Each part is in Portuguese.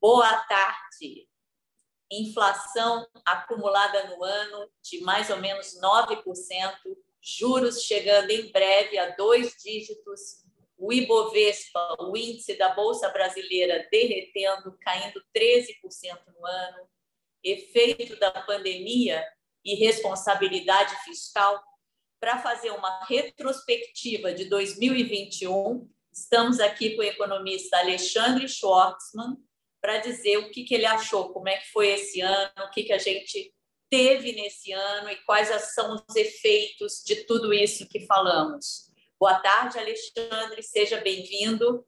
Boa tarde. Inflação acumulada no ano de mais ou menos 9%, juros chegando em breve a dois dígitos, o Ibovespa, o índice da Bolsa Brasileira, derretendo, caindo 13% no ano, efeito da pandemia e responsabilidade fiscal. Para fazer uma retrospectiva de 2021, estamos aqui com o economista Alexandre Schwartzman para dizer o que, que ele achou, como é que foi esse ano, o que, que a gente teve nesse ano e quais são os efeitos de tudo isso que falamos. Boa tarde, Alexandre, seja bem-vindo.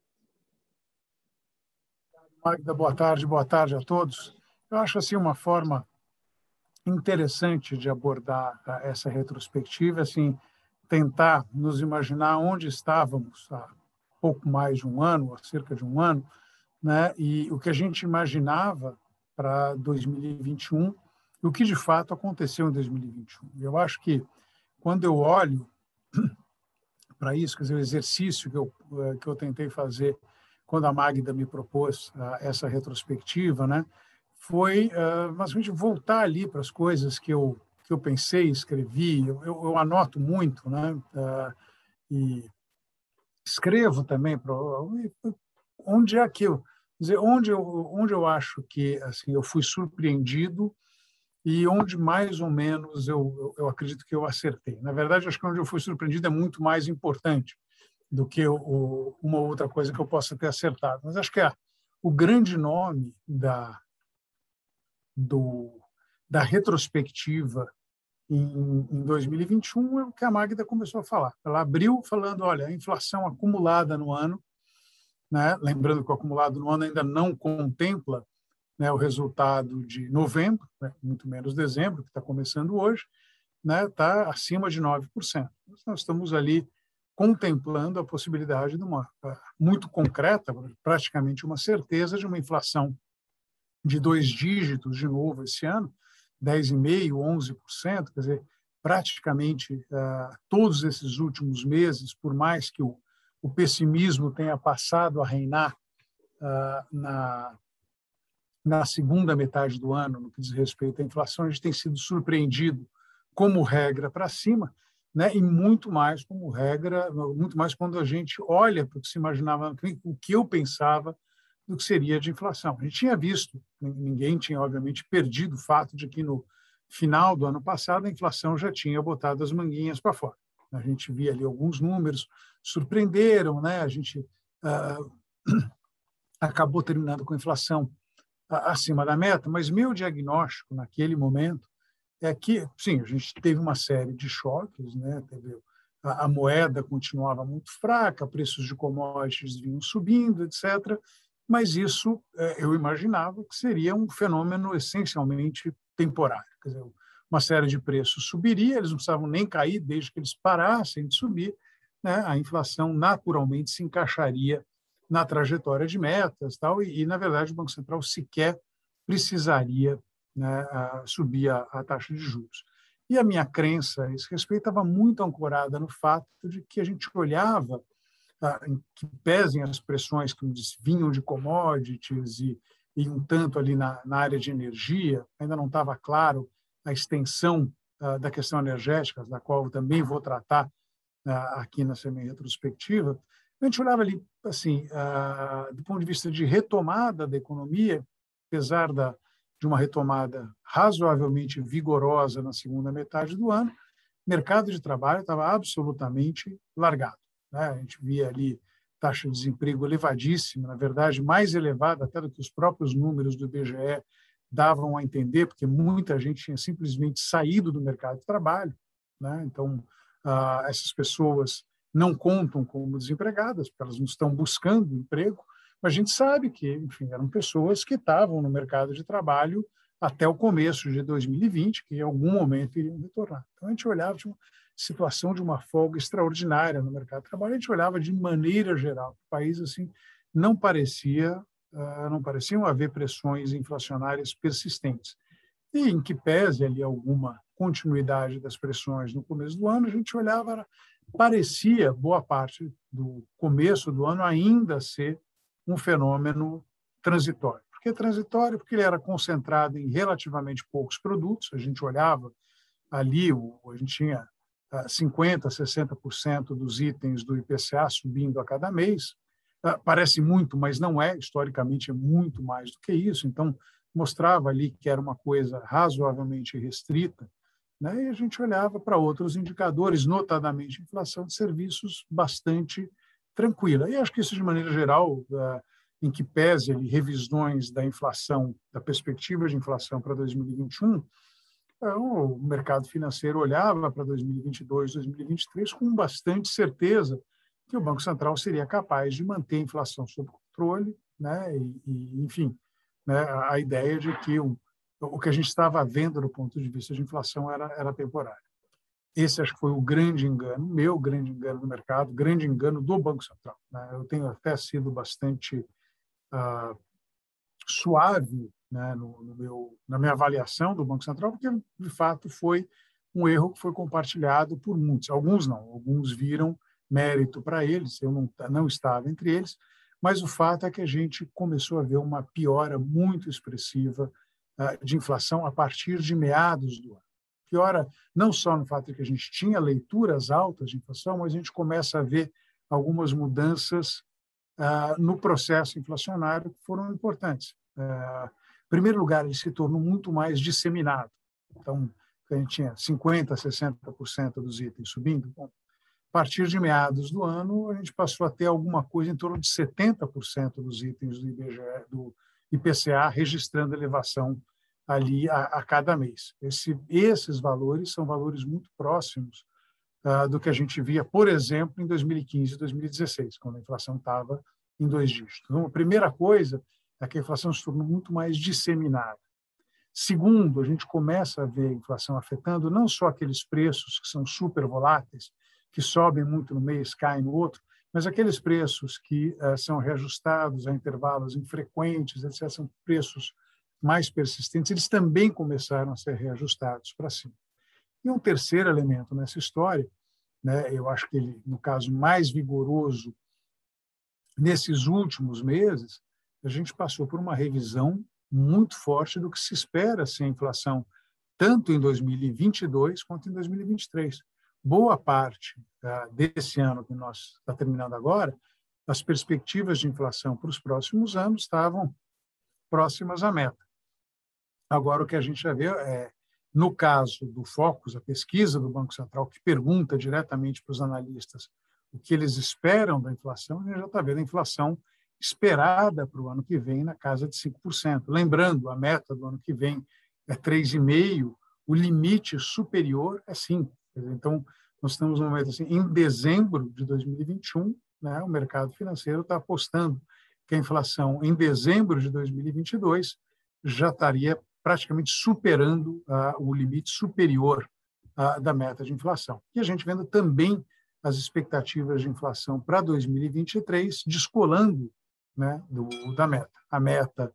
Magda, boa tarde, boa tarde a todos. Eu acho assim uma forma interessante de abordar ah, essa retrospectiva, assim, tentar nos imaginar onde estávamos há pouco mais de um ano, há cerca de um ano, né? E o que a gente imaginava para 2021 e o que de fato aconteceu em 2021. Eu acho que quando eu olho para isso, quer dizer, o exercício que eu eh, que eu tentei fazer quando a Magda me propôs uh, essa retrospectiva, né? foi basicamente voltar ali para as coisas que eu que eu pensei, escrevi. Eu, eu, eu anoto muito, né? Uh, e escrevo também onde é que eu dizer onde eu onde eu acho que assim eu fui surpreendido e onde mais ou menos eu, eu, eu acredito que eu acertei. Na verdade, acho que onde eu fui surpreendido é muito mais importante do que o, uma outra coisa que eu possa ter acertado. Mas acho que é o grande nome da do, da retrospectiva em, em 2021 é o que a Magda começou a falar. Ela abriu falando, olha, a inflação acumulada no ano, né? lembrando que o acumulado no ano ainda não contempla né, o resultado de novembro, né, muito menos dezembro, que está começando hoje, está né, acima de 9%. Nós estamos ali contemplando a possibilidade de uma muito concreta, praticamente uma certeza de uma inflação de dois dígitos de novo esse ano, 10,5%, 11%, quer dizer, praticamente uh, todos esses últimos meses, por mais que o, o pessimismo tenha passado a reinar uh, na, na segunda metade do ano, no que diz respeito à inflação, a gente tem sido surpreendido, como regra, para cima, né? e muito mais como regra, muito mais quando a gente olha para o que se imaginava, o que eu pensava do que seria de inflação. A gente tinha visto, ninguém tinha, obviamente, perdido o fato de que no final do ano passado a inflação já tinha botado as manguinhas para fora. A gente via ali alguns números, surpreenderam, né? a gente ah, acabou terminando com inflação acima da meta, mas meu diagnóstico naquele momento é que, sim, a gente teve uma série de choques, né? Teve, a, a moeda continuava muito fraca, preços de commodities vinham subindo, etc mas isso é, eu imaginava que seria um fenômeno essencialmente temporário. Quer dizer, uma série de preços subiria, eles não precisavam nem cair desde que eles parassem de subir, né? a inflação naturalmente se encaixaria na trajetória de metas tal, e, e na verdade, o Banco Central sequer precisaria né, subir a, a taxa de juros. E a minha crença a esse respeito estava muito ancorada no fato de que a gente olhava Tá, que pesem as pressões que vinham de commodities e, e um tanto ali na, na área de energia, ainda não estava claro a extensão uh, da questão energética, da qual eu também vou tratar uh, aqui na semi-retrospectiva, a gente olhava ali, assim, uh, do ponto de vista de retomada da economia, apesar da, de uma retomada razoavelmente vigorosa na segunda metade do ano, o mercado de trabalho estava absolutamente largado. Né? A gente via ali taxa de desemprego elevadíssima, na verdade, mais elevada até do que os próprios números do IBGE davam a entender, porque muita gente tinha simplesmente saído do mercado de trabalho. Né? Então, ah, essas pessoas não contam como desempregadas, porque elas não estão buscando emprego, mas a gente sabe que, enfim, eram pessoas que estavam no mercado de trabalho até o começo de 2020, que em algum momento iriam retornar. Então, a gente olhava, tipo, situação de uma folga extraordinária no mercado de trabalho. A gente olhava de maneira geral, o país assim não parecia não pareciam haver pressões inflacionárias persistentes. E em que pese ali alguma continuidade das pressões no começo do ano, a gente olhava parecia boa parte do começo do ano ainda ser um fenômeno transitório, Por que transitório? Porque ele era concentrado em relativamente poucos produtos. A gente olhava ali, a gente tinha 50%, ah, 60% dos itens do IPCA subindo a cada mês. Ah, parece muito, mas não é. Historicamente, é muito mais do que isso. Então, mostrava ali que era uma coisa razoavelmente restrita. Né? E a gente olhava para outros indicadores, notadamente inflação de serviços, bastante tranquila. E acho que isso, de maneira geral, ah, em que pese ali, revisões da inflação, da perspectiva de inflação para 2021, então, o mercado financeiro olhava para 2022, 2023 com bastante certeza que o Banco Central seria capaz de manter a inflação sob controle, né? E, e enfim, né? a ideia de que o, o que a gente estava vendo do ponto de vista de inflação era, era temporário. Esse acho que foi o grande engano, meu grande engano do mercado, grande engano do Banco Central. Né? Eu tenho até sido bastante uh, suave né, no, no, meu, na minha avaliação do Banco Central, porque de fato foi um erro que foi compartilhado por muitos. Alguns não, alguns viram mérito para eles, eu não, não estava entre eles, mas o fato é que a gente começou a ver uma piora muito expressiva uh, de inflação a partir de meados do ano. Piora não só no fato de que a gente tinha leituras altas de inflação, mas a gente começa a ver algumas mudanças uh, no processo inflacionário que foram importantes. Uh, primeiro lugar, ele se tornou muito mais disseminado. Então, a gente tinha 50%, 60% dos itens subindo. Bom, a partir de meados do ano, a gente passou a ter alguma coisa em torno de 70% dos itens do, IBGE, do IPCA registrando elevação ali a, a cada mês. Esse, esses valores são valores muito próximos uh, do que a gente via, por exemplo, em 2015 e 2016, quando a inflação estava em dois dígitos. Então, a primeira coisa é que a inflação se tornou muito mais disseminada. Segundo, a gente começa a ver a inflação afetando não só aqueles preços que são super voláteis, que sobem muito no mês, caem no outro, mas aqueles preços que uh, são reajustados a intervalos infrequentes, etc., são preços mais persistentes, eles também começaram a ser reajustados para cima. E um terceiro elemento nessa história, né, eu acho que ele, no caso mais vigoroso nesses últimos meses, a gente passou por uma revisão muito forte do que se espera ser inflação, tanto em 2022 quanto em 2023. Boa parte uh, desse ano que nós está terminando agora, as perspectivas de inflação para os próximos anos estavam próximas à meta. Agora, o que a gente já vê é, no caso do Focus, a pesquisa do Banco Central, que pergunta diretamente para os analistas o que eles esperam da inflação, a gente já está vendo a inflação esperada para o ano que vem na casa de 5%. Lembrando, a meta do ano que vem é 3,5%, o limite superior é 5%. Então, nós estamos num momento assim, em dezembro de 2021, né, o mercado financeiro está apostando que a inflação em dezembro de 2022 já estaria praticamente superando uh, o limite superior uh, da meta de inflação. E a gente vendo também as expectativas de inflação para 2023 descolando né, do, da meta. A meta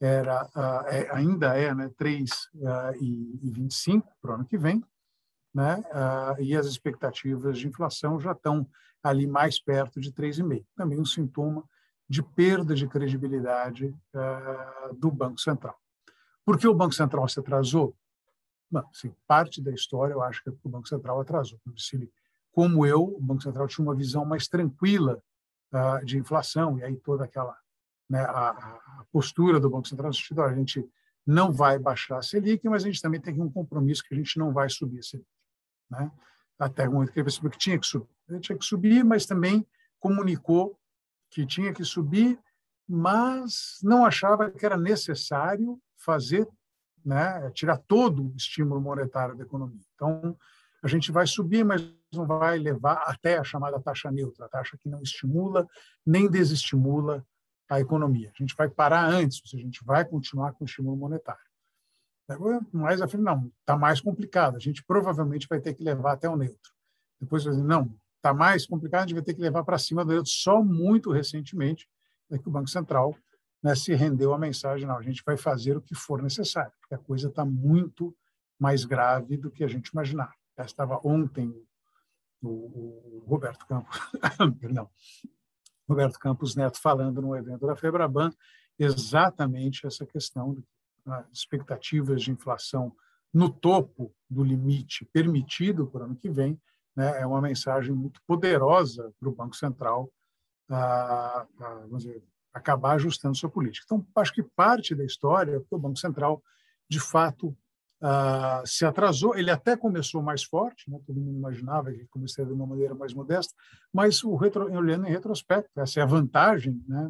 era uh, é, ainda é né, 3,25 uh, para o ano que vem, né, uh, e as expectativas de inflação já estão ali mais perto de 3,5. Também um sintoma de perda de credibilidade do Banco Central. Por que o Banco Central se atrasou? Bom, assim, parte da história eu acho que o Banco Central atrasou. Como eu, o Banco Central tinha uma visão mais tranquila uh, de inflação, e aí toda aquela né, a, a, postura do Banco Central, no a gente não vai baixar a Selic, mas a gente também tem um compromisso que a gente não vai subir a Selic. Né? Até o momento que ele percebeu que tinha que subir. Tinha que subir, mas também comunicou que tinha que subir, mas não achava que era necessário fazer, né, tirar todo o estímulo monetário da economia. Então, a gente vai subir, mas não vai levar até a chamada taxa neutra, a taxa que não estimula nem desestimula a economia. A gente vai parar antes, ou seja, a gente vai continuar com o estímulo monetário. Mas, afinal, não, está mais complicado. A gente provavelmente vai ter que levar até o neutro. Depois, não, está mais complicado, a gente vai ter que levar para cima do neutro. Só muito recentemente é que o Banco Central né, se rendeu à mensagem, não, a gente vai fazer o que for necessário, porque a coisa está muito mais grave do que a gente imaginava. Já estava ontem o, o Roberto Campos, perdão, Roberto Campos Neto falando no evento da Febraban, exatamente essa questão expectativas de inflação no topo do limite permitido para o ano que vem, né, é uma mensagem muito poderosa para o Banco Central a, a dizer, acabar ajustando sua política. Então, acho que parte da história é que o Banco Central, de fato, uh, se atrasou. Ele até começou mais forte, né? todo mundo imaginava que começaria de uma maneira mais modesta, mas o retro, olhando em retrospecto, essa é a vantagem né,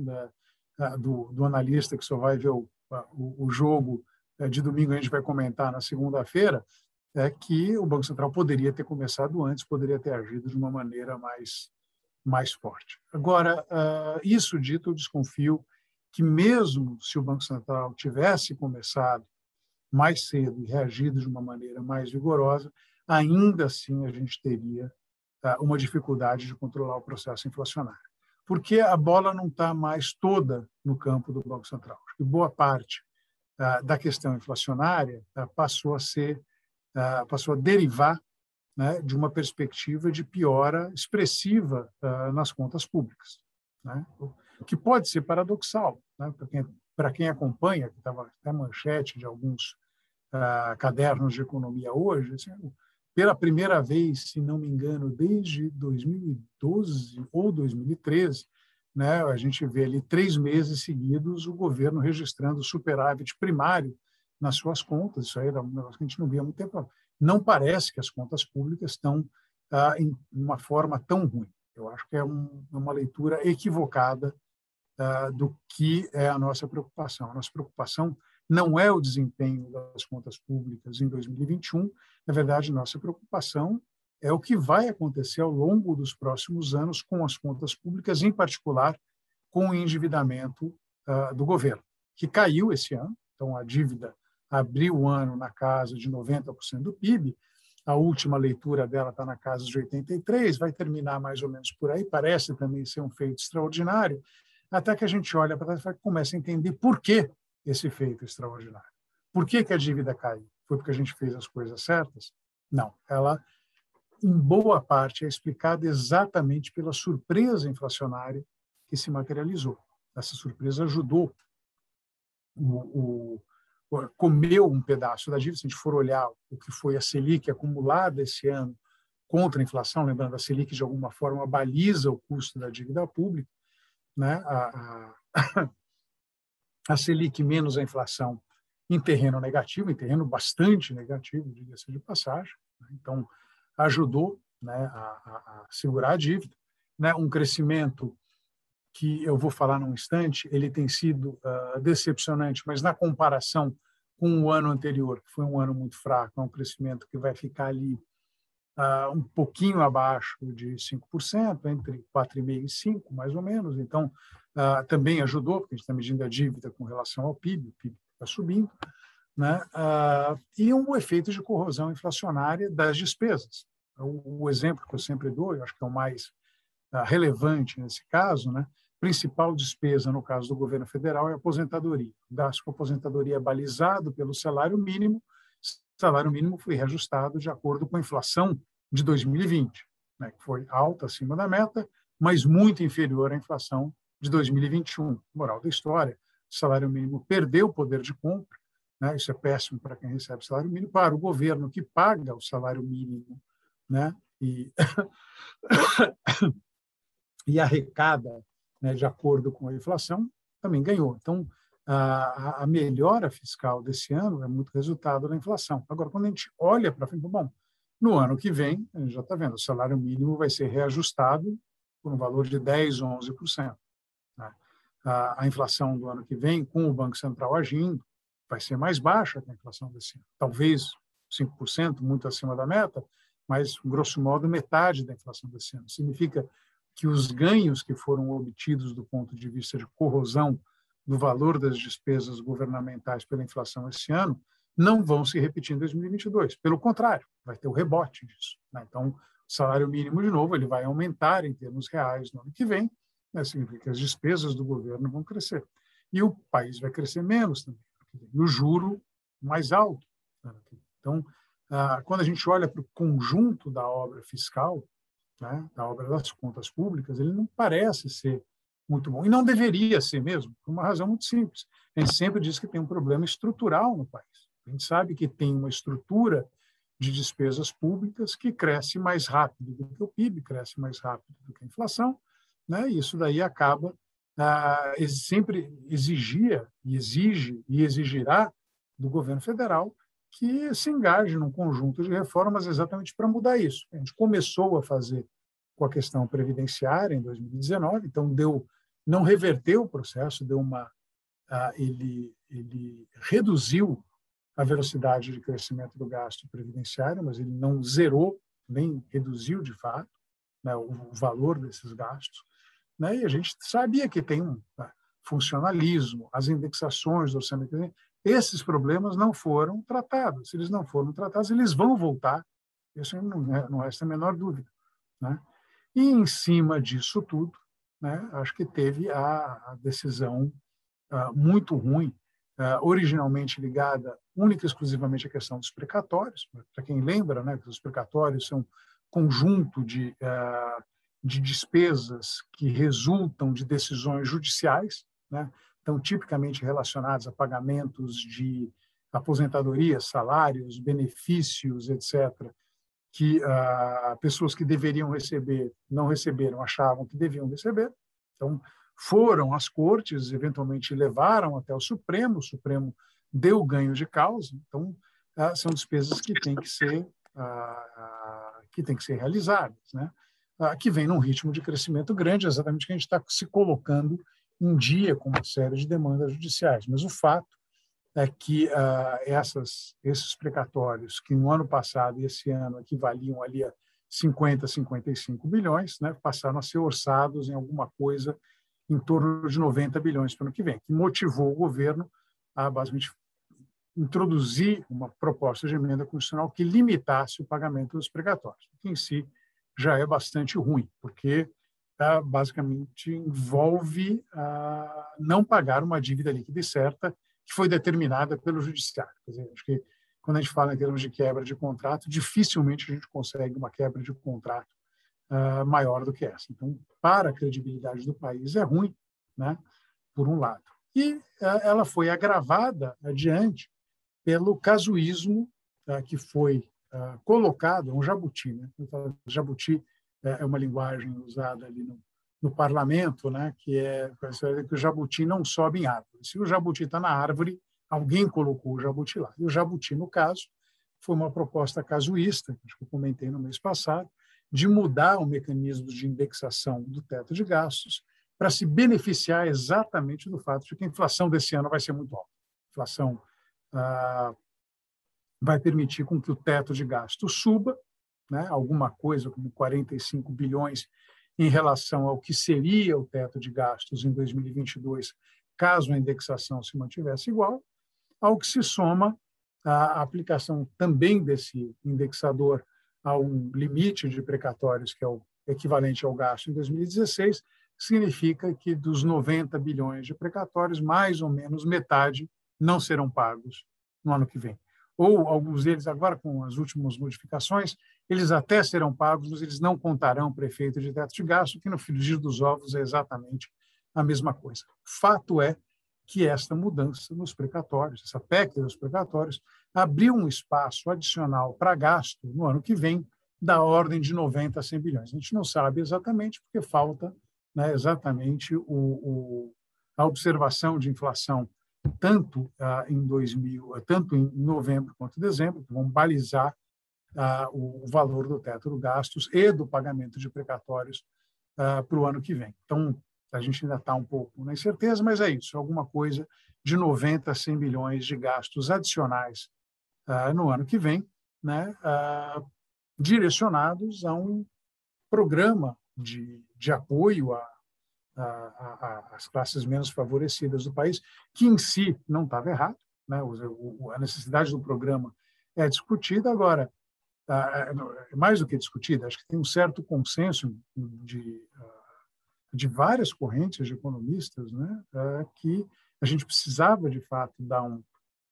da, do, do, analista que só vai ver o, o, o jogo eh, de domingo, a gente vai comentar na segunda-feira, é que o Banco Central poderia ter começado antes, poderia ter agido de uma maneira mais, mais forte. Agora, uh, isso dito, eu desconfio que mesmo se o Banco Central tivesse começado mais cedo e reagido de uma maneira mais vigorosa, ainda assim a gente teria uh, uma dificuldade de controlar o processo inflacionário. Porque a bola não está mais toda no campo do Banco Central. Que boa parte uh, da questão inflacionária passou a ser, passou a derivar né, de uma perspectiva de piora expressiva nas contas públicas, né? o que pode ser paradoxal né, para quem, quem acompanha, que estava até manchete de alguns cadernos de economia hoje, assim, pela primeira vez, se não me engano, desde 2012 ou 2013, né, a gente vê ali três meses seguidos o governo registrando superávit primário nas suas contas. Isso aí era um negócio que a gente não via há muito tempo não parece que as contas públicas estão ah, em uma forma tão ruim. Eu acho que é um, uma leitura equivocada ah, do que é a nossa preocupação. A nossa preocupação não é o desempenho das contas públicas em 2021, na verdade, nossa preocupação é o que vai acontecer ao longo dos próximos anos com as contas públicas, em particular com o endividamento ah, do governo, que caiu esse ano. Então, a dívida abriu o ano na casa de 90% do PIB, a última leitura dela está na casa de 83, vai terminar mais ou menos por aí, parece também ser um feito extraordinário, até que a gente olha para trás e começa a entender por que esse feito extraordinário. Por que, que a dívida caiu? Foi porque a gente fez as coisas certas? Não, ela, em boa parte, é explicada exatamente pela surpresa inflacionária que se materializou. Essa surpresa ajudou o, o comeu um pedaço da dívida. Se a gente for olhar o que foi a Selic acumulada esse ano contra a inflação, lembrando, a Selic de alguma forma baliza o custo da dívida pública, né? a, a, a Selic menos a inflação em terreno negativo, em terreno bastante negativo, diga-se de passagem. Né? Então, ajudou né, a, a, segurar a dívida. Né? Um crescimento que eu vou falar num instante, ele tem sido uh, decepcionante, mas na comparação com o ano anterior, que foi um ano muito fraco, é um crescimento que vai ficar ali uh, um pouquinho abaixo de 5%, entre 4,5% e 5%, mais ou menos. Então, uh, também ajudou, porque a gente está medindo a dívida com relação ao PIB, o PIB está subindo, né? e um efeito de corrosão inflacionária das despesas. O, o exemplo que eu sempre dou, eu acho que é o mais relevante nesse caso, né? principal despesa, no caso do governo federal, é a aposentadoria. O gasto com aposentadoria é balizado pelo salário mínimo. Salário mínimo foi reajustado de acordo com a inflação de 2020, né, que foi alta acima da meta, mas muito inferior à inflação de 2021. Moral da história: o salário mínimo perdeu o poder de compra. Né, isso é péssimo para quem recebe salário mínimo. Para o governo que paga o salário mínimo né, e, e arrecada né, de acordo com a inflação, também ganhou. Então, a, a melhora fiscal desse ano é muito resultado da inflação. Agora, quando a gente olha para frente, bom, no ano que vem, a gente já está vendo, o salário mínimo vai ser reajustado por um valor de 10%, 11%. A, a inflação do ano que vem, com o Banco Central agindo, vai ser mais baixa que a inflação desse ano. Talvez 5%, muito acima da meta, mas, grosso modo, metade da inflação desse ano. Significa que os ganhos que foram obtidos do ponto de vista de corrosão do valor das despesas governamentais pela inflação esse ano não vão se repetir em 2022. Pelo contrário, vai ter o rebote disso. Né? Então, o salário mínimo, de novo, ele vai aumentar em termos reais no ano que vem, né? significa que as despesas do governo vão crescer. E o país vai crescer menos também, e o juro mais alto. Então, quando a gente olha para o conjunto da obra fiscal, né, da obra das contas públicas, ele não parece ser muito bom. E não deveria ser mesmo, por uma razão muito simples. A gente sempre diz que tem um problema estrutural no país. A gente sabe que tem uma estrutura de despesas públicas que cresce mais rápido do que o PIB, cresce mais rápido do que a inflação, né? e isso daí acaba, ah, sempre exigia, e exige e exigirá do governo federal que se engaje num conjunto de reformas exatamente para mudar isso. A gente começou a fazer com a questão previdenciária em 2019, então deu não reverteu o processo, deu uma uh, ele ele reduziu a velocidade de crescimento do gasto previdenciário, mas ele não zerou nem reduziu de fato né, o, valor desses gastos, né? E a gente sabia que tem um uh, funcionalismo, as indexações do orçamento esses problemas não foram tratados. Se eles não foram tratados, eles vão voltar. Isso não, é, não resta a menor dúvida. Né? E, em cima disso tudo, né, acho que teve a, decisão uh, muito ruim, uh, originalmente ligada única e exclusivamente à questão dos precatórios. Para quem lembra, né, que os precatórios são conjunto de, uh, de despesas que resultam de decisões judiciais, né? então tipicamente relacionados a pagamentos de aposentadoria, salários, benefícios, etc., que ah, pessoas que deveriam receber não receberam, achavam que deviam receber. Então, foram às cortes, eventualmente levaram até o Supremo, o Supremo deu ganho de causa. Então, ah, são despesas que têm que ser ah, que têm que ser realizadas, né? Ah, que vem num ritmo de crescimento grande, exatamente que a gente está se colocando em dia com uma série de demandas judiciais. Mas o fato é que uh, essas, esses precatórios, que no ano passado e esse ano equivaliam ali a 50, 55 bilhões, né, passaram a ser orçados em alguma coisa em torno de 90 bilhões para o ano que vem, que motivou o governo a basicamente introduzir uma proposta de emenda constitucional que limitasse o pagamento dos precatórios, que em si já é bastante ruim, porque tá, basicamente envolve ah, não pagar uma dívida líquida e certa que foi determinada pelo judiciário. Quer dizer, acho que quando a gente fala em termos de quebra de contrato, dificilmente a gente consegue uma quebra de contrato uh, maior do que essa. Então, para a credibilidade do país é ruim, né? Por um lado. E uh, ela foi agravada adiante pelo casuísmo uh, que foi colocado, um jabuti, né? Jabuti é, é uma linguagem usada ali no, no parlamento, né, que é que o jabuti não sobe em árvore. Se o jabuti está na árvore, alguém colocou o jabuti lá. E o jabuti, no caso, foi uma proposta casuísta, que eu comentei no mês passado, de mudar o mecanismo de indexação do teto de gastos para se beneficiar exatamente do fato de que a inflação desse ano vai ser muito alta. Inflação ah, vai permitir com que o teto de gastos suba, né, alguma coisa como 45 bilhões em relação ao que seria o teto de gastos em 2022, caso a indexação se mantivesse igual, ao que se soma a aplicação também desse indexador a um limite de precatórios, que é o equivalente ao gasto em 2016, significa que dos 90 bilhões de precatórios, mais ou menos metade não serão pagos no ano que vem ou alguns deles agora com as últimas modificações, eles até serão pagos, mas eles não contarão para efeito de teto de gasto, que no frigir dos ovos é exatamente a mesma coisa. Fato é que esta mudança nos precatórios, essa PEC dos precatórios, abriu um espaço adicional para gasto no ano que vem da ordem de 90 a 100 bilhões. A gente não sabe exatamente porque falta né, exatamente o, o, a observação de inflação tanto ah, em 2000, tanto em novembro quanto em dezembro, que vão balizar ah, o valor do teto de gastos e do pagamento de precatórios ah, para o ano que vem. Então, a gente ainda está um pouco na incerteza, mas é isso, alguma coisa de 90 a 100 bilhões de gastos adicionais no ano que vem, né, direcionados a um programa de, de apoio a, as classes menos favorecidas do país, que em si não estava errado, né? O, a necessidade do programa é discutida, agora, é mais do que discutida, acho que tem um certo consenso de, de várias correntes de economistas né? que a gente precisava, de fato, dar um,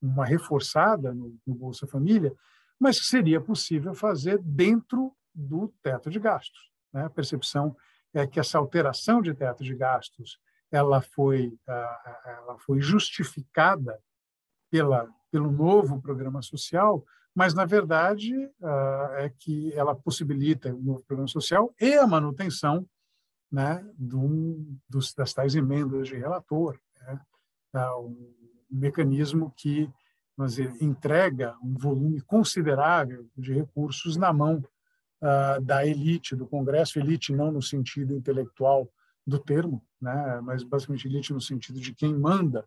uma reforçada no, no Bolsa Família, mas que seria possível fazer dentro do teto de gastos. Né? A percepção é que essa alteração de teto de gastos ela foi, ela foi justificada pela, pelo novo programa social, mas, na verdade, é que ela possibilita o novo programa social e a manutenção né, do, dos, das tais emendas de relator, né, um mecanismo que dizer, entrega um volume considerável de recursos na mão uh, da elite do Congresso, elite não no sentido intelectual do termo, né, mas basicamente elite no sentido de quem manda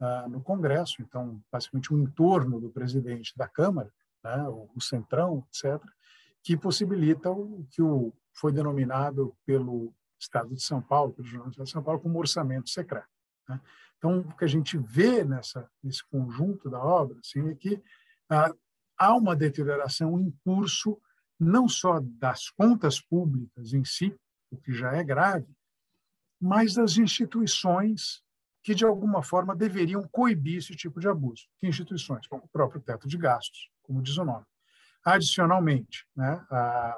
uh, no Congresso, então basicamente o entorno do presidente da Câmara, né, o, o centrão, etc., que possibilita o que o, foi denominado pelo Estado de São Paulo, pelo Jornal de São Paulo, como orçamento secreto. Né? Então, o que a gente vê nessa, nesse conjunto da obra assim, é que ah, há uma deterioração em curso, não só das contas públicas em si, o que já é grave, mas das instituições que, de alguma forma, deveriam coibir esse tipo de abuso. Que instituições? Como o próprio teto de gastos, como diz o nome. Adicionalmente, né,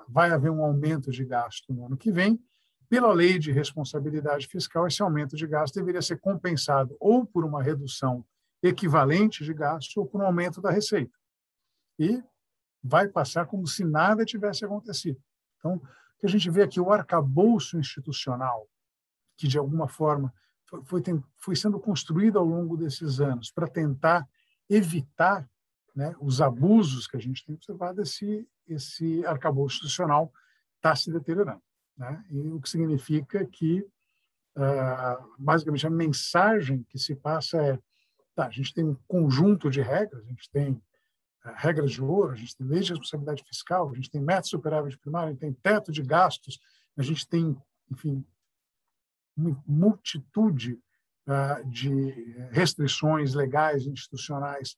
vai haver um aumento de gasto no ano que vem, pela lei de responsabilidade fiscal, esse aumento de gasto deveria ser compensado ou por uma redução equivalente de gasto ou por um aumento da receita. E vai passar como se nada tivesse acontecido. Então, o que a gente vê aqui, o arcabouço institucional, que de alguma forma foi, foi sendo construído ao longo desses anos para tentar evitar né, os abusos que a gente tem observado, esse, esse arcabouço institucional está se deteriorando. Né? E o que significa que, uh, basicamente, a mensagem que se passa é: tá, a gente tem um conjunto de regras, a gente tem regras de ouro, a gente tem lei de responsabilidade fiscal, a gente tem método superávit primário, a gente tem teto de gastos, a gente tem, enfim, multitude uh, de restrições legais institucionais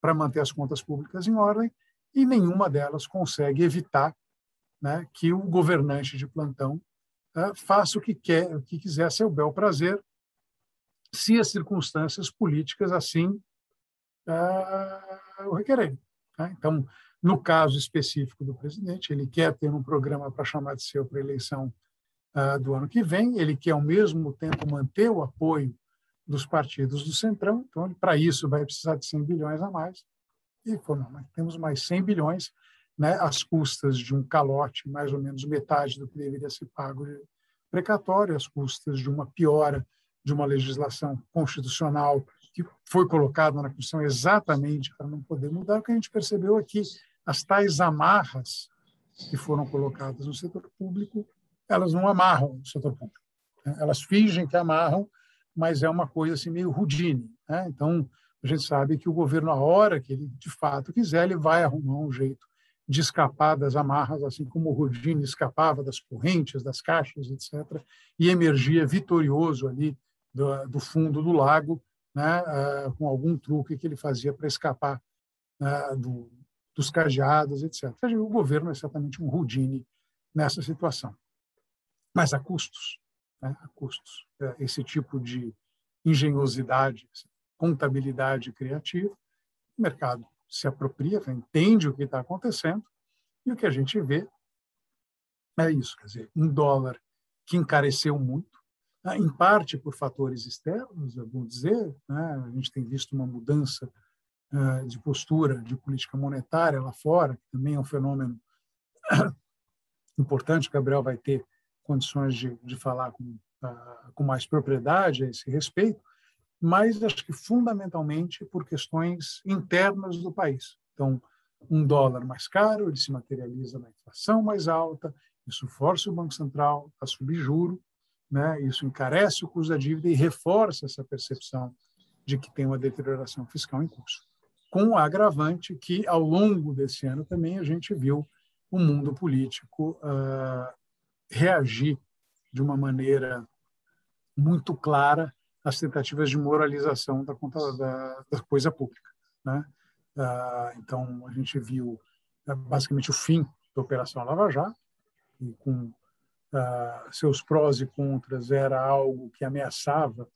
para manter as contas públicas em ordem e nenhuma delas consegue evitar né, que o governante de plantão uh, faça o que quer, o que quiser seu bel prazer, se as circunstâncias políticas assim uh, o requererem. Né? Então, no caso específico do presidente, ele quer ter um programa para chamar de seu para eleição uh, do ano que vem, ele quer, ao mesmo tempo, manter o apoio dos partidos do Centrão, então, para isso, vai precisar de 100 bilhões a mais. E, pô, não, temos mais 100 bilhões né, às custas de um calote, mais ou menos metade do que deveria ser pago de precatório, às custas de uma piora de uma legislação constitucional que foi colocada na Constituição exatamente para não poder mudar. O que a gente percebeu aqui, as tais amarras que foram colocadas no setor público, elas não amarram o setor público. Né? Elas fingem que amarram, mas é uma coisa assim meio rudine. Né? Então, a gente sabe que o governo, a hora que ele de fato quiser, ele vai arrumar um jeito de escapar das amarras, assim como o Rudine escapava das correntes, das caixas, etc., e emergia vitorioso ali do, do fundo do lago, né, uh, com algum truque que ele fazia para escapar uh, do, dos cadeados, etc. O governo é certamente um Rudine nessa situação. Mas há custos, né, há custos. É, esse tipo de engenhosidade, contabilidade criativa, o mercado se apropria, entende o que está acontecendo, e o que a gente vê é isso, quer dizer, um dólar que encareceu muito, né, em parte por fatores externos, vou dizer, né, a gente tem visto uma mudança uh, de postura de política monetária lá fora, que também é um fenômeno importante, o Gabriel vai ter condições de, de falar com, uh, com mais propriedade a esse respeito, mas acho que fundamentalmente por questões internas do país. Então, um dólar mais caro, ele se materializa na inflação mais alta, isso força o Banco Central a subir juro, né? isso encarece o custo da dívida e reforça essa percepção de que tem uma deterioração fiscal em curso. Com o agravante que, ao longo desse ano também, a gente viu o mundo político uh, reagir de uma maneira muito clara as tentativas de moralização da, conta, da, da coisa pública. Né? Ah, então, a gente viu ah, basicamente o fim da Operação Lava Jato, com ah, seus prós e contras, era algo que ameaçava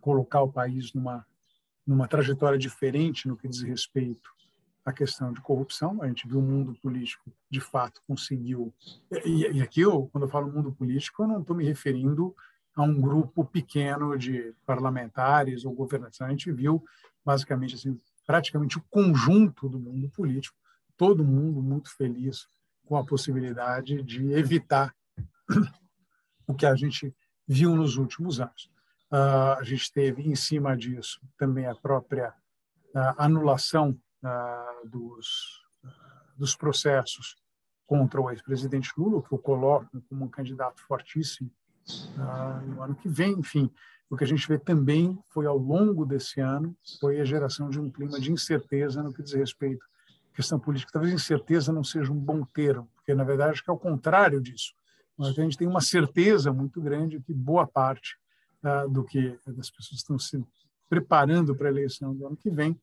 colocar o país numa, numa trajetória diferente no que diz respeito à questão de corrupção. A gente viu o mundo político, de fato, conseguiu. E, e aqui, eu, quando eu falo mundo político, eu não estou me referindo a um grupo pequeno de parlamentares ou governantes. A gente viu, basicamente, assim, praticamente o conjunto do mundo político, todo mundo muito feliz com a possibilidade de evitar o que a gente viu nos últimos anos. Uh, a gente teve, em cima disso, também a própria uh, anulação uh, dos, dos processos contra o ex-presidente Lula, que eu coloco como um candidato fortíssimo no ano que vem. Enfim, o que a gente vê também foi, ao longo desse ano, foi a geração de um clima de incerteza no que diz respeito questão política. Talvez incerteza não seja um bom termo, porque, na verdade, acho que é o contrário disso. Mas a gente tem uma certeza muito grande que boa parte uh, do que as pessoas estão se preparando para a eleição do ano que vem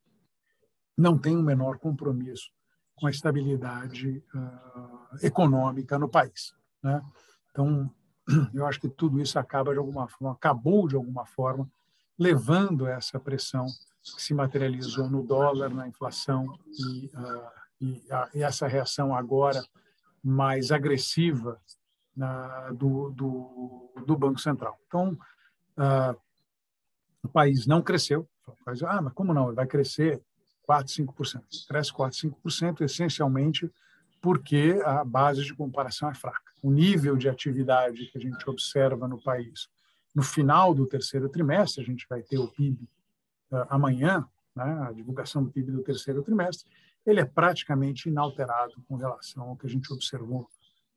não tem o um menor compromisso com a estabilidade uh, econômica no país. Né? Então, eu acho que tudo isso acaba de alguma forma, acabou de alguma forma, levando essa pressão que se materializou no dólar, na inflação e, uh, e, a, e essa reação agora mais agressiva do, do, do, Banco Central. Então, uh, o país não cresceu. Ah, mas como não? Vai crescer 4, 5%. Cresce 4, 5%, essencialmente porque a base de comparação é fraca. O nível de atividade que a gente observa no país no final do terceiro trimestre, a gente vai ter o PIB uh, amanhã, né, a divulgação do PIB do terceiro trimestre, ele é praticamente inalterado com relação ao que a gente observou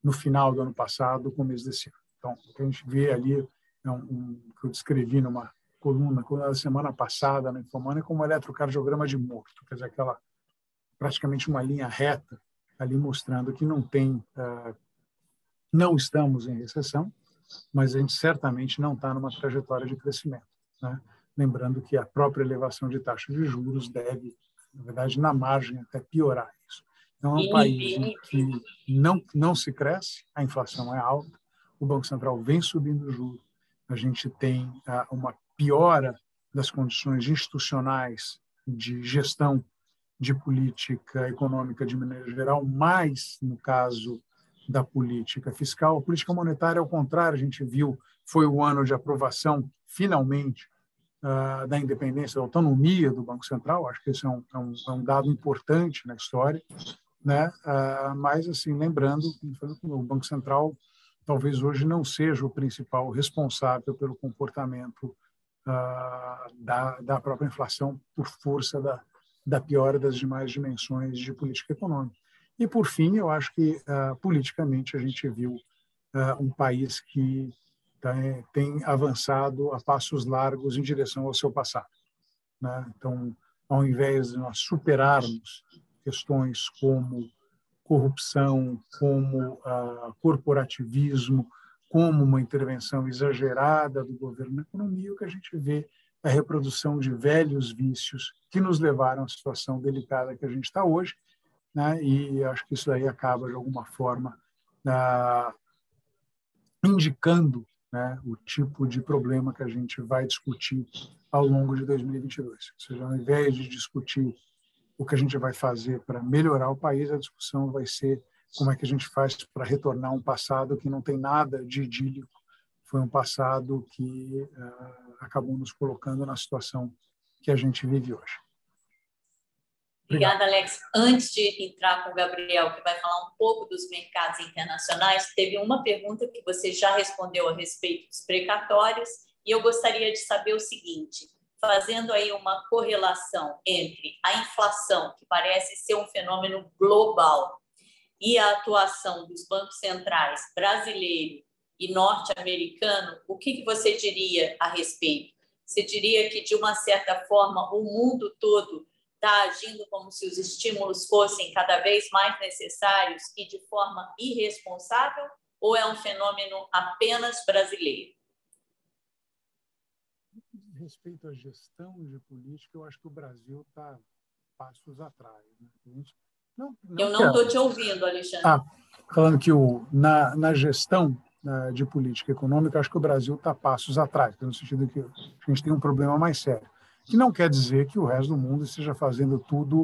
no final do ano passado, começo desse ano. Então, o que a gente vê ali é um, um que eu descrevi numa coluna, coluna da semana passada na Infomania, como um eletrocardiograma de morto, quer dizer, aquela praticamente uma linha reta ali mostrando que não tem, uh, não estamos em recessão, mas a gente certamente não está numa trajetória de crescimento. Né? Lembrando que a própria elevação de taxa de juros deve, na verdade, na margem até piorar isso. Então, é um país em que não, não se cresce, a inflação é alta, o Banco Central vem subindo o juro, a gente tem uh, uma piora das condições institucionais de gestão de política econômica de maneira geral, mais no caso da política fiscal. A política monetária, ao contrário, a gente viu, foi o ano de aprovação, finalmente, uh, da independência, da autonomia do Banco Central. Acho que esse é um, é um, é um dado importante na história né? Ah, mas assim lembrando o Banco Central talvez hoje não seja o principal responsável pelo comportamento ah, da, da própria inflação por força da, da piora das demais dimensões de política econômica. E, por fim, eu acho que, uh, politicamente, a gente viu uh, um país que tem, tem, avançado a passos largos em direção ao seu passado. Né? Então, ao invés de nós superarmos questões como corrupção, como uh, corporativismo, como uma intervenção exagerada do governo na economia, o que a gente vê é a reprodução de velhos vícios que nos levaram à situação delicada que a gente está hoje, né? e acho que isso aí acaba, de alguma forma, uh, indicando né, o tipo de problema que a gente vai discutir ao longo de 2022. Ou seja, ao invés de discutir o que a gente vai fazer para melhorar o país, a discussão vai ser como é que a gente faz para retornar um passado que não tem nada de idílico, foi um passado que uh, acabou nos colocando na situação que a gente vive hoje. Obrigada, Alex. Antes de entrar com o Gabriel, que vai falar um pouco dos mercados internacionais, teve uma pergunta que você já respondeu a respeito dos precatórios, e eu gostaria de saber o seguinte: fazendo aí uma correlação entre a inflação, que parece ser um fenômeno global, e a atuação dos bancos centrais brasileiro e norte-americano, o que, que você diria a respeito? Você diria que, de uma certa forma, o mundo todo está agindo como se os estímulos fossem cada vez mais necessários e de forma irresponsável? Ou é um fenômeno apenas brasileiro? respeito à gestão de política, eu acho que o Brasil está passos atrás. Né? Não, não eu não estou te ouvindo, Alexandre. Ah, falando que o, na, na gestão uh, de política econômica, acho que o Brasil está passos atrás, no sentido que a gente tem um problema mais sério. Que não quer dizer que o resto do mundo esteja fazendo tudo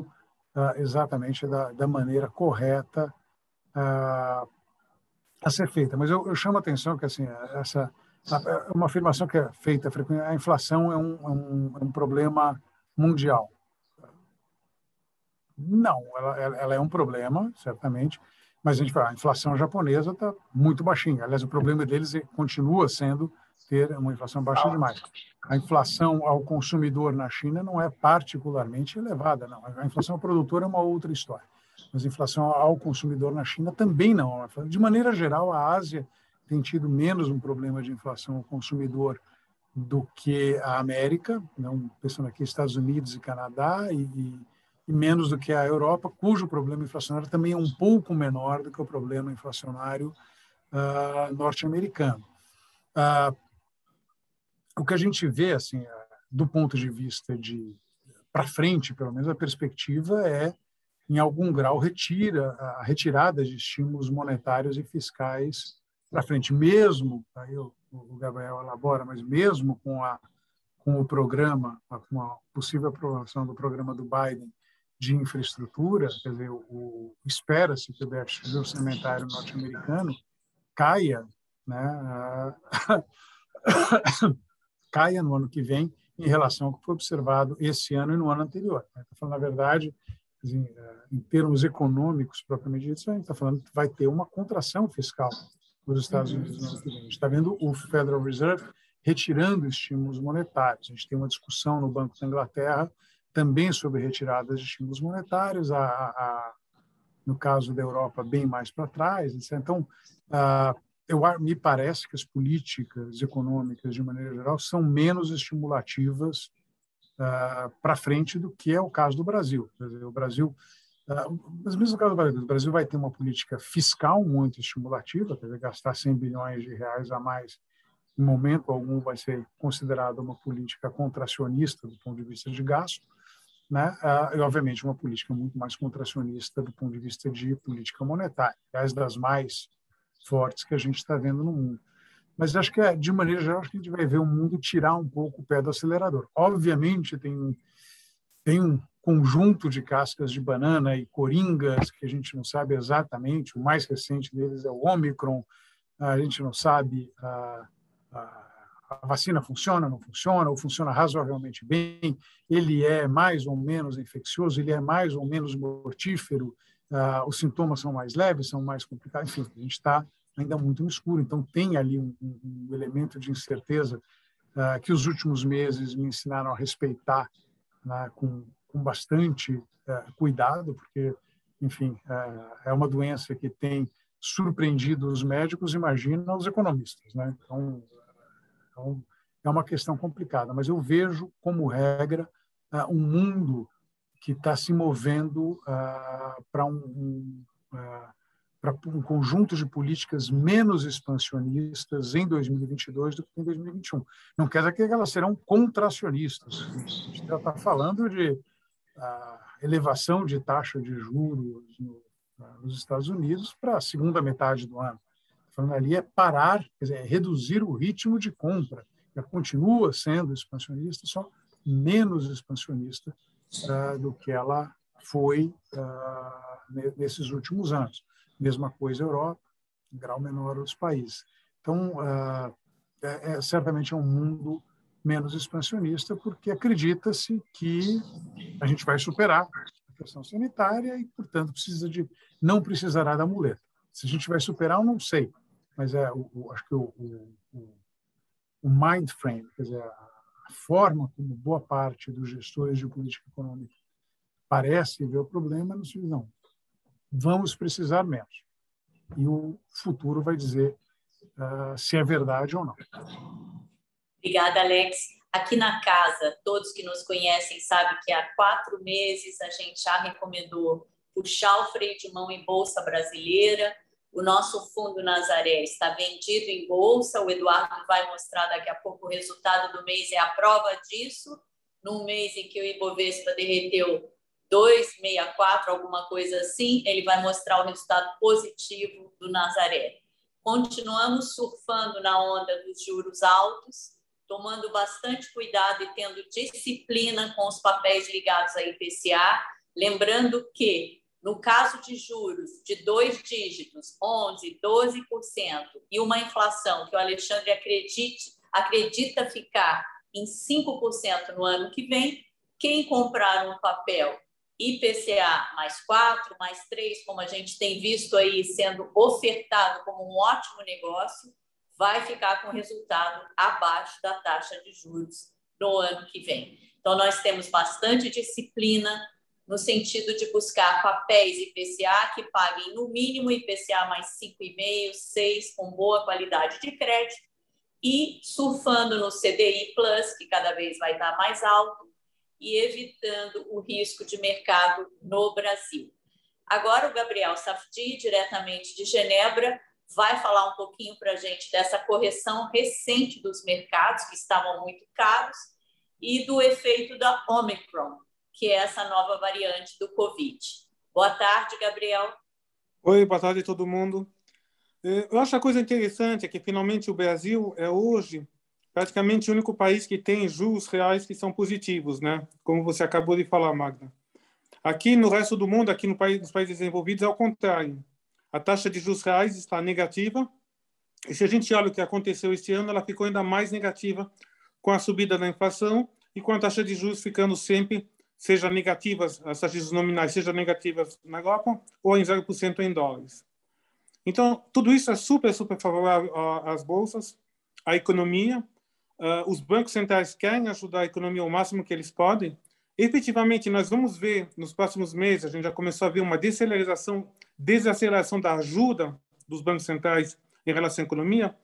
uh, exatamente da, da maneira correta uh, a ser feita. Mas eu, eu chamo a atenção que assim, essa é uma afirmação que é feita frequentemente, a inflação é um, é um, é um problema mundial. Não, ela, ela, é um problema, certamente, mas a gente fala, a inflação japonesa está muito baixinha. Aliás, o problema deles continua sendo ter uma inflação baixa demais. A inflação ao consumidor na China não é particularmente elevada, não. A inflação ao produtor é uma outra história. Mas a inflação ao consumidor na China também não. De maneira geral, a Ásia tem tido menos um problema de inflação ao consumidor do que a América, não pensando aqui Estados Unidos e Canadá, e, e, e, menos do que a Europa, cujo problema inflacionário também é um pouco menor do que o problema inflacionário uh, norte-americano. Uh, o que a gente vê, assim, do ponto de vista de para frente, pelo menos a perspectiva é, em algum grau, retira a retirada de estímulos monetários e fiscais para frente, mesmo, aí o, Gabriel elabora, mas mesmo com a com o programa, com a possível aprovação do programa do Biden de infraestrutura, quer dizer, espera-se que o déficit orçamentário norte-americano caia, né, caia no ano que vem em relação ao que foi observado esse ano e no ano anterior. Estou tá falando, na verdade, assim, é, em termos econômicos propriamente dito, a gente está falando que vai ter uma contração fiscal nos Estados Unidos no ano que vem. A gente está vendo o Federal Reserve retirando estímulos monetários. A gente tem uma discussão no Banco da Inglaterra também sobre retiradas de estímulos monetários, a, a, no caso da Europa, bem mais para trás. Etc. Então, a, eu, me parece que as políticas econômicas, de maneira geral, são menos estimulativas uh, para frente do que é o caso do Brasil. Dizer, o Brasil, uh, mas mesmo no caso do Brasil, o Brasil vai ter uma política fiscal muito estimulativa, quer dizer, gastar 100 bilhões de reais a mais em momento algum vai ser considerada uma política contracionista do ponto de vista de gasto, né? Uh, e obviamente uma política muito mais contracionista do ponto de vista de política monetária, aliás das mais fortes que a gente está vendo no mundo. Mas acho que, de maneira geral, acho que a gente vai ver o mundo tirar um pouco o pé do acelerador. Obviamente, tem, tem um conjunto de cascas de banana e coringas que a gente não sabe exatamente. O mais recente deles é o Omicron. A gente não sabe a, a, a vacina funciona, não funciona, ou funciona razoavelmente bem. Ele é mais ou menos infeccioso, ele é mais ou menos mortífero uh, os sintomas são mais leves, são mais complicados, enfim, a gente está ainda muito no escuro, então tem ali um, um elemento de incerteza uh, que os últimos meses me ensinaram a respeitar né, com, com bastante uh, cuidado, porque, enfim, é uma doença que tem surpreendido os médicos, imagina os economistas, né? Então, então é uma questão complicada, mas eu vejo como regra um mundo que está se movendo uh, para um, um, uh, um conjunto de políticas menos expansionistas em 2022 do que em 2021. Não quer dizer que elas serão contracionistas. A gente está falando de uh, elevação de taxa de juros no, nos Estados Unidos para a segunda metade do ano. Falando ali é parar, dizer, é reduzir o ritmo de compra. Ela continua sendo expansionista, só menos expansionista do que ela foi uh, nesses últimos anos. Mesma coisa Europa, em grau menor os países. Então, uh, é, é, certamente é um mundo menos expansionista, porque acredita-se que a gente vai superar a questão sanitária e, portanto, precisa de não precisará da muleta. Se a gente vai superar, eu não sei, mas é o, o acho que o, o, o mind frame, quer dizer, a, forma como boa parte dos gestores de política econômica parece ver o problema, não se não. Vamos precisar menos. E o futuro vai dizer uh, se é verdade ou não. Obrigada, Alex. Aqui na casa, todos que nos conhecem sabem que há quatro meses a gente já recomendou puxar o freio de mão em bolsa brasileira, o nosso fundo Nazaré está vendido em bolsa. O Eduardo vai mostrar daqui a pouco o resultado do mês, é a prova disso. Num mês em que o Ibovespa derreteu 2,64, alguma coisa assim, ele vai mostrar o resultado positivo do Nazaré. Continuamos surfando na onda dos juros altos, tomando bastante cuidado e tendo disciplina com os papéis ligados à IPCA, lembrando que no caso de juros de dois dígitos, 11%, 12%, e uma inflação que o Alexandre acredite, acredita ficar em 5% no ano que vem, quem comprar um papel IPCA mais 4, mais 3, como a gente tem visto aí sendo ofertado como um ótimo negócio, vai ficar com resultado abaixo da taxa de juros no ano que vem. Então, nós temos bastante disciplina no sentido de buscar papéis IPCA que paguem no mínimo IPCA mais 5,5, 6, com boa qualidade de crédito, e surfando no CDI Plus, que cada vez vai estar mais alto, e evitando o risco de mercado no Brasil. Agora, o Gabriel Safdi, diretamente de Genebra, vai falar um pouquinho para a gente dessa correção recente dos mercados, que estavam muito caros, e do efeito da Omicron, que é essa nova variante do Covid. Boa tarde, Gabriel. Oi, boa tarde a todo mundo. É, eu acho a coisa interessante é que finalmente o Brasil é hoje praticamente o único país que tem juros reais que são positivos, né? Como você acabou de falar, Magda. Aqui no resto do mundo, aqui no país, nos países desenvolvidos, é o contrário. A taxa de juros reais está negativa. E se a gente olha o que aconteceu este ano, ela ficou ainda mais negativa com a subida da inflação e com a taxa de juros ficando sempre, seja negativas, as taxas nominais, seja negativas na Europa ou em 0% em dólares. Então, tudo isso é super, super favorável às bolsas, à economia, uh, os bancos centrais querem ajudar a economia ao máximo que eles podem. Efetivamente, nós vamos ver nos próximos meses, a gente já começou a ver uma desaceleração, desaceleração da ajuda dos bancos centrais em relação à economia,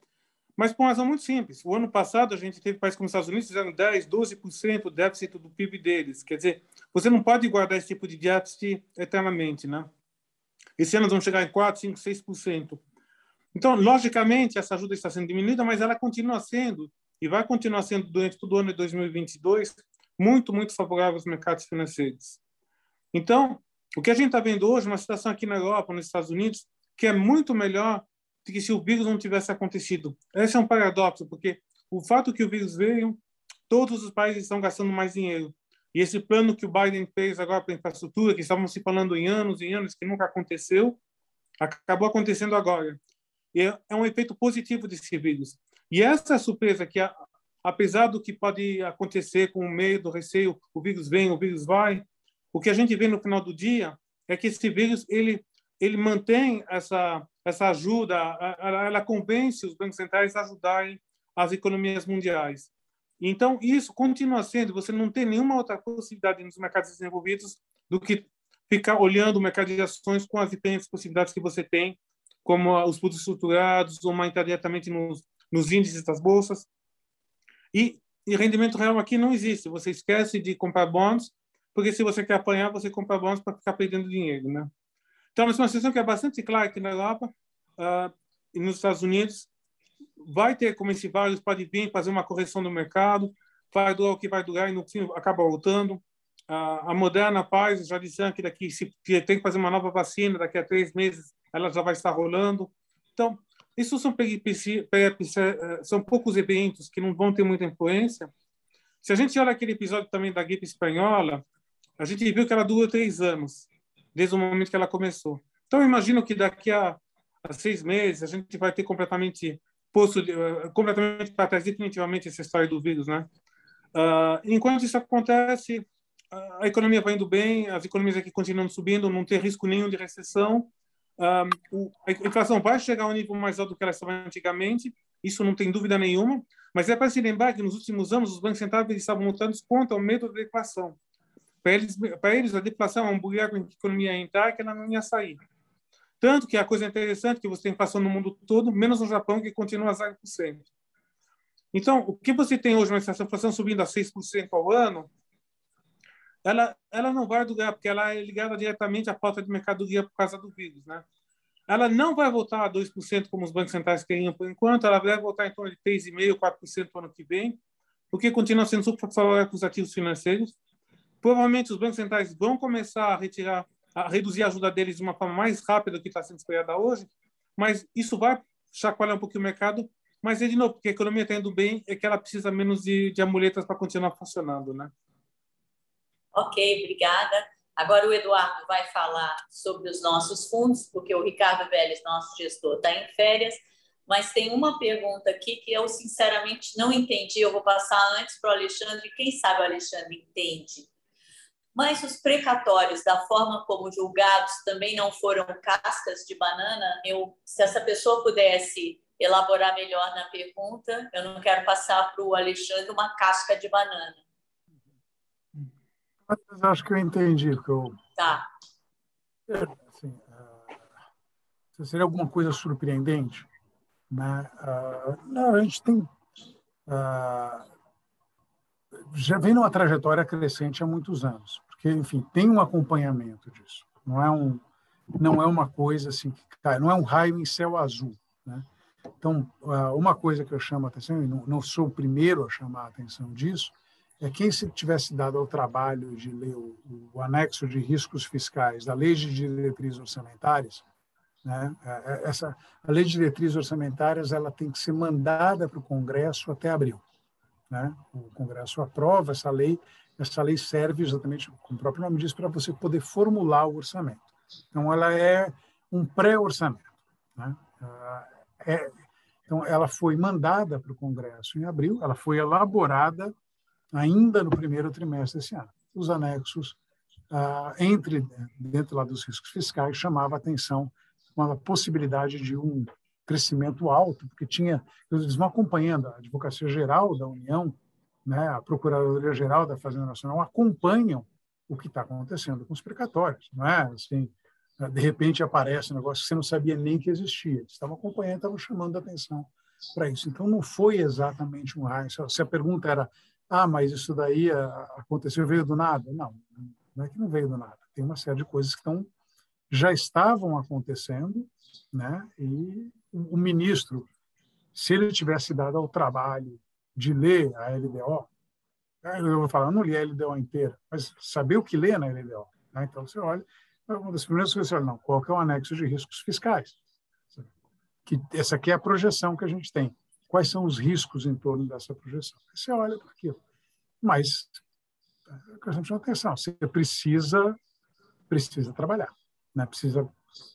mas por uma razão muito simples. O ano passado, a gente teve países como os Estados Unidos fizeram 10%, 12% do déficit do PIB deles. Quer dizer, você não pode guardar esse tipo de déficit eternamente, né? Esse ano vão chegar em 4%, 5%, 6%. Então, logicamente, essa ajuda está sendo diminuída, mas ela continua sendo e vai continuar sendo durante todo o ano de 2022 muito, muito favorável aos mercados financeiros. Então, o que a gente está vendo hoje é uma situação aqui na Europa, nos Estados Unidos, que é muito melhor do que se o vírus não tivesse acontecido. Esse é um paradoxo, porque o fato que o vírus veio, todos os países estão gastando mais dinheiro. E esse plano que o Biden fez agora para a infraestrutura, que estavam se falando em anos e anos, que nunca aconteceu, acabou acontecendo agora. E é um efeito positivo desse vírus. E essa surpresa que, apesar do que pode acontecer com o medo, o receio, o vírus vem, o vírus vai, o que a gente vê no final do dia é que esse vírus ele ele mantém essa essa ajuda, ela, ela os bancos centrais ajudarem as economias mundiais. Então isso continua sendo, você não tem nenhuma outra possibilidade nos mercados desenvolvidos do que ficar olhando o mercado de ações com as diferentes possibilidades que você tem, como os fundos estruturados, ou mais diretamente nos nos índices das bolsas. E, e rendimento real aqui não existe. Você esquece de comprar bons, porque se você quer apanhar, você compra bons para ficar perdendo dinheiro, né? Então, é uma situação que é bastante clara aqui na Europa uh, e nos Estados Unidos. Vai ter como esse vírus pode vir fazer uma correção no mercado, vai durar o que vai durar e no fim acaba voltando. Uh, a Moderna faz, já disseram que daqui se tem que fazer uma nova vacina, daqui a três meses ela já vai estar rolando. Então, isso são, eh, são poucos eventos que não vão ter muita influência. Se a gente olha aquele episódio também da gripe espanhola, a gente viu que ela durou três anos, desde o momento que ela começou. Então, imagino que daqui a, a seis meses a gente vai ter completamente posto, uh, completamente para trás definitivamente essa história do vírus, né? Uh, enquanto isso acontece, a economia vai indo bem, as economias aqui continuam subindo, não tem risco nenhum de recessão, um, a inflação vai chegar a um nível mais alto do que ela estava antigamente, isso não tem dúvida nenhuma, mas é para se lembrar que nos últimos anos os bancos centrais estavam lutando contra o medo da deflação. Para eles, para eles a deflação é um buraco em que a economia ia entrar que ela não ia sair. Tanto que a coisa interessante que você tem inflação no mundo todo, menos no Japão, que continua a 0%. Então, o que você tem hoje, uma inflação subindo a 6% ao ano, ela, ela não vai durar, porque ela é ligada diretamente à falta de mercadoria por causa do vírus. Né? Ela não vai voltar a 2% como os bancos centrais queriam por enquanto, ela vai voltar em torno de 3,5%, 4% no ano que vem, porque continua sendo super favorável para os ativos financeiros. Provavelmente os bancos centrais vão começar a retirar, a reduzir a ajuda deles de uma forma mais rápida do que está sendo esperada hoje, mas isso vai chacoalhar um pouquinho o mercado, mas é de novo, porque a economia está indo bem, é que ela precisa menos de, de amuletas para continuar funcionando, né? Ok, obrigada. Agora o Eduardo vai falar sobre os nossos fundos, porque o Ricardo Vélez, nosso gestor, está em férias, mas tem uma pergunta aqui que eu sinceramente não entendi. Eu vou passar antes para o Alexandre, quem sabe o Alexandre entende. Mas os precatórios, da forma como julgados, também não foram cascas de banana? Eu, se essa pessoa pudesse elaborar melhor na pergunta, eu não quero passar para o Alexandre uma casca de banana. Mas acho que eu entendi. Que eu... Tá. É, assim, uh, seria alguma coisa surpreendente? Né? Uh, não, a gente tem. Uh, já vem numa trajetória crescente há muitos anos, porque, enfim, tem um acompanhamento disso. Não é, um, não é uma coisa assim que cai, não é um raio em céu azul. Né? Então, uma coisa que eu chamo a atenção, e não, não sou o primeiro a chamar a atenção disso, é quem se tivesse dado ao trabalho de ler o, o anexo de riscos fiscais da Lei de Diretrizes Orçamentárias, né? É, é, essa, a Lei de Diretrizes Orçamentárias ela tem que ser mandada para o Congresso até abril. Né? O Congresso aprova essa lei, essa lei serve exatamente, como o próprio nome diz, para você poder formular o orçamento. Então, ela é um pré-orçamento. Né? Ah, é, então, ela foi mandada para o Congresso em abril, ela foi elaborada ainda no primeiro trimestre desse ano. Os anexos, ah, entre dentro lá dos riscos fiscais, chamava atenção uma possibilidade de um crescimento alto, porque tinha, eles vão acompanhando a Advocacia Geral da União, né, a Procuradoria Geral da Fazenda Nacional acompanham o que está acontecendo com os precatórios, não é? Assim, de repente aparece um negócio que você não sabia nem que existia. Eles estavam acompanhando, estavam chamando a atenção para isso. Então não foi exatamente um raio. Se a pergunta era ah, mas isso daí aconteceu, veio do nada. Não, não é que não veio do nada. Tem uma série de coisas que estão, já estavam acontecendo, né? e o ministro, se ele tivesse dado ao trabalho de ler a LDO, né, eu vou falar, eu não li a LDO inteira, mas saber o que lê na LDO. Né? Então, você olha, uma das primeiras coisas, você olha, não, qual que é o anexo de riscos fiscais? Que essa aqui é a projeção que a gente tem quais são os riscos em torno dessa projeção. Você olha para aquilo. Mas, a questão de atenção, você precisa, precisa trabalhar, né? precisa,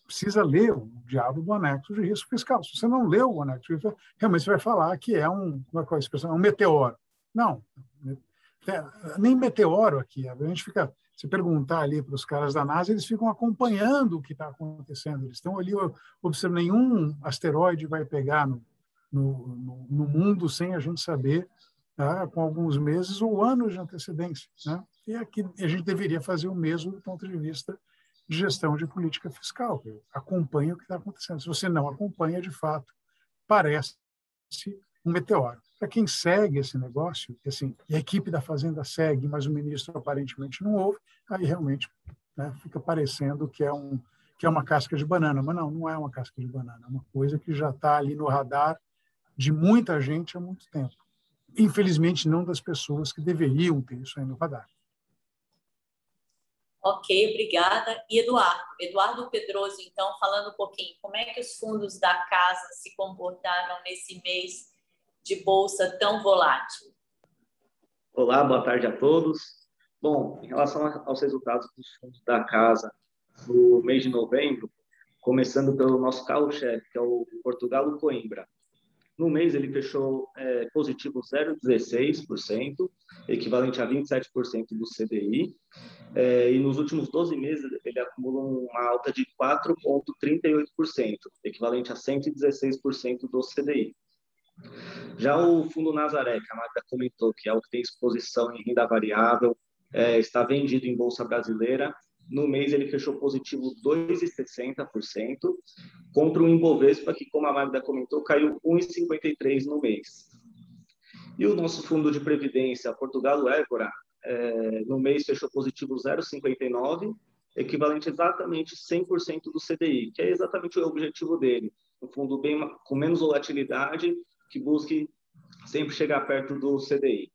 precisa ler o diabo do anexo de risco fiscal. Se você não leu o anexo de risco fiscal, realmente você vai falar que é um, é que é a expressão? É um meteoro. Não, nem meteoro aqui. A gente fica, se perguntar ali para os caras da NASA, eles ficam acompanhando o que está acontecendo. Eles estão ali observando nenhum asteroide vai pegar no, no, no, no mundo sem a gente saber, tá? com alguns meses ou anos de antecedência. Né? E aqui a gente deveria fazer o mesmo do ponto de vista de gestão de política fiscal. Acompanha o que está acontecendo. Se você não acompanha, de fato, parece um meteoro. Para quem segue esse negócio, assim, e a equipe da Fazenda segue, mas o ministro aparentemente não ouve, aí realmente né, fica parecendo que é, um, que é uma casca de banana. Mas não, não é uma casca de banana, é uma coisa que já está ali no radar de muita gente há muito tempo. Infelizmente, não das pessoas que deveriam ter isso aí no radar. Ok, obrigada. E Eduardo, Eduardo Pedroso, então, falando um pouquinho, como é que os fundos da casa se comportaram nesse mês de bolsa tão volátil? Olá, boa tarde a todos. Bom, em relação aos resultados dos fundos da casa no mês de novembro, começando pelo nosso carro-chefe, que é o Portugal Coimbra, no mês, ele fechou é, positivo 0,16%, equivalente a 27% do CDI. É, e nos últimos 12 meses, ele acumula uma alta de 4,38%, equivalente a 116% do CDI. Já o Fundo Nazaré, que a Magda comentou, que é o que tem exposição em renda variável, é, está vendido em Bolsa Brasileira no mês ele fechou positivo 2,60%, contra o Ibovespa, que, como a Magda comentou, caiu 1,53% no mês. E o nosso fundo de previdência, Portugal Évora, é, no mês fechou positivo 0,59%, equivalente exatamente 100% do CDI, que é exatamente o objetivo dele. Um fundo bem, com menos volatilidade, que busque sempre chegar perto do CDI.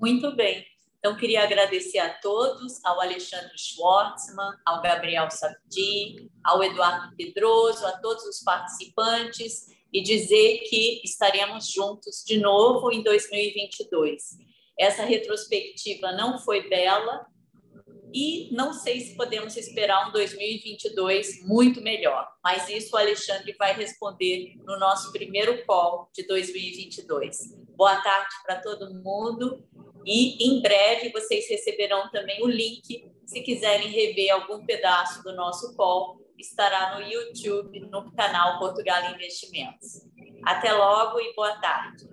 Muito bem. Então, queria agradecer a todos, ao Alexandre Schwartzman, ao Gabriel Sabdi, ao Eduardo Pedroso, a todos os participantes e dizer que estaremos juntos de novo em 2022. Essa retrospectiva não foi bela, e não sei se podemos esperar um 2022 muito melhor, mas isso o Alexandre vai responder no nosso primeiro call de 2022. Boa tarde para todo mundo e em breve vocês receberão também o link se quiserem rever algum pedaço do nosso call, estará no YouTube, no canal Portugal Investimentos. Até logo e boa tarde.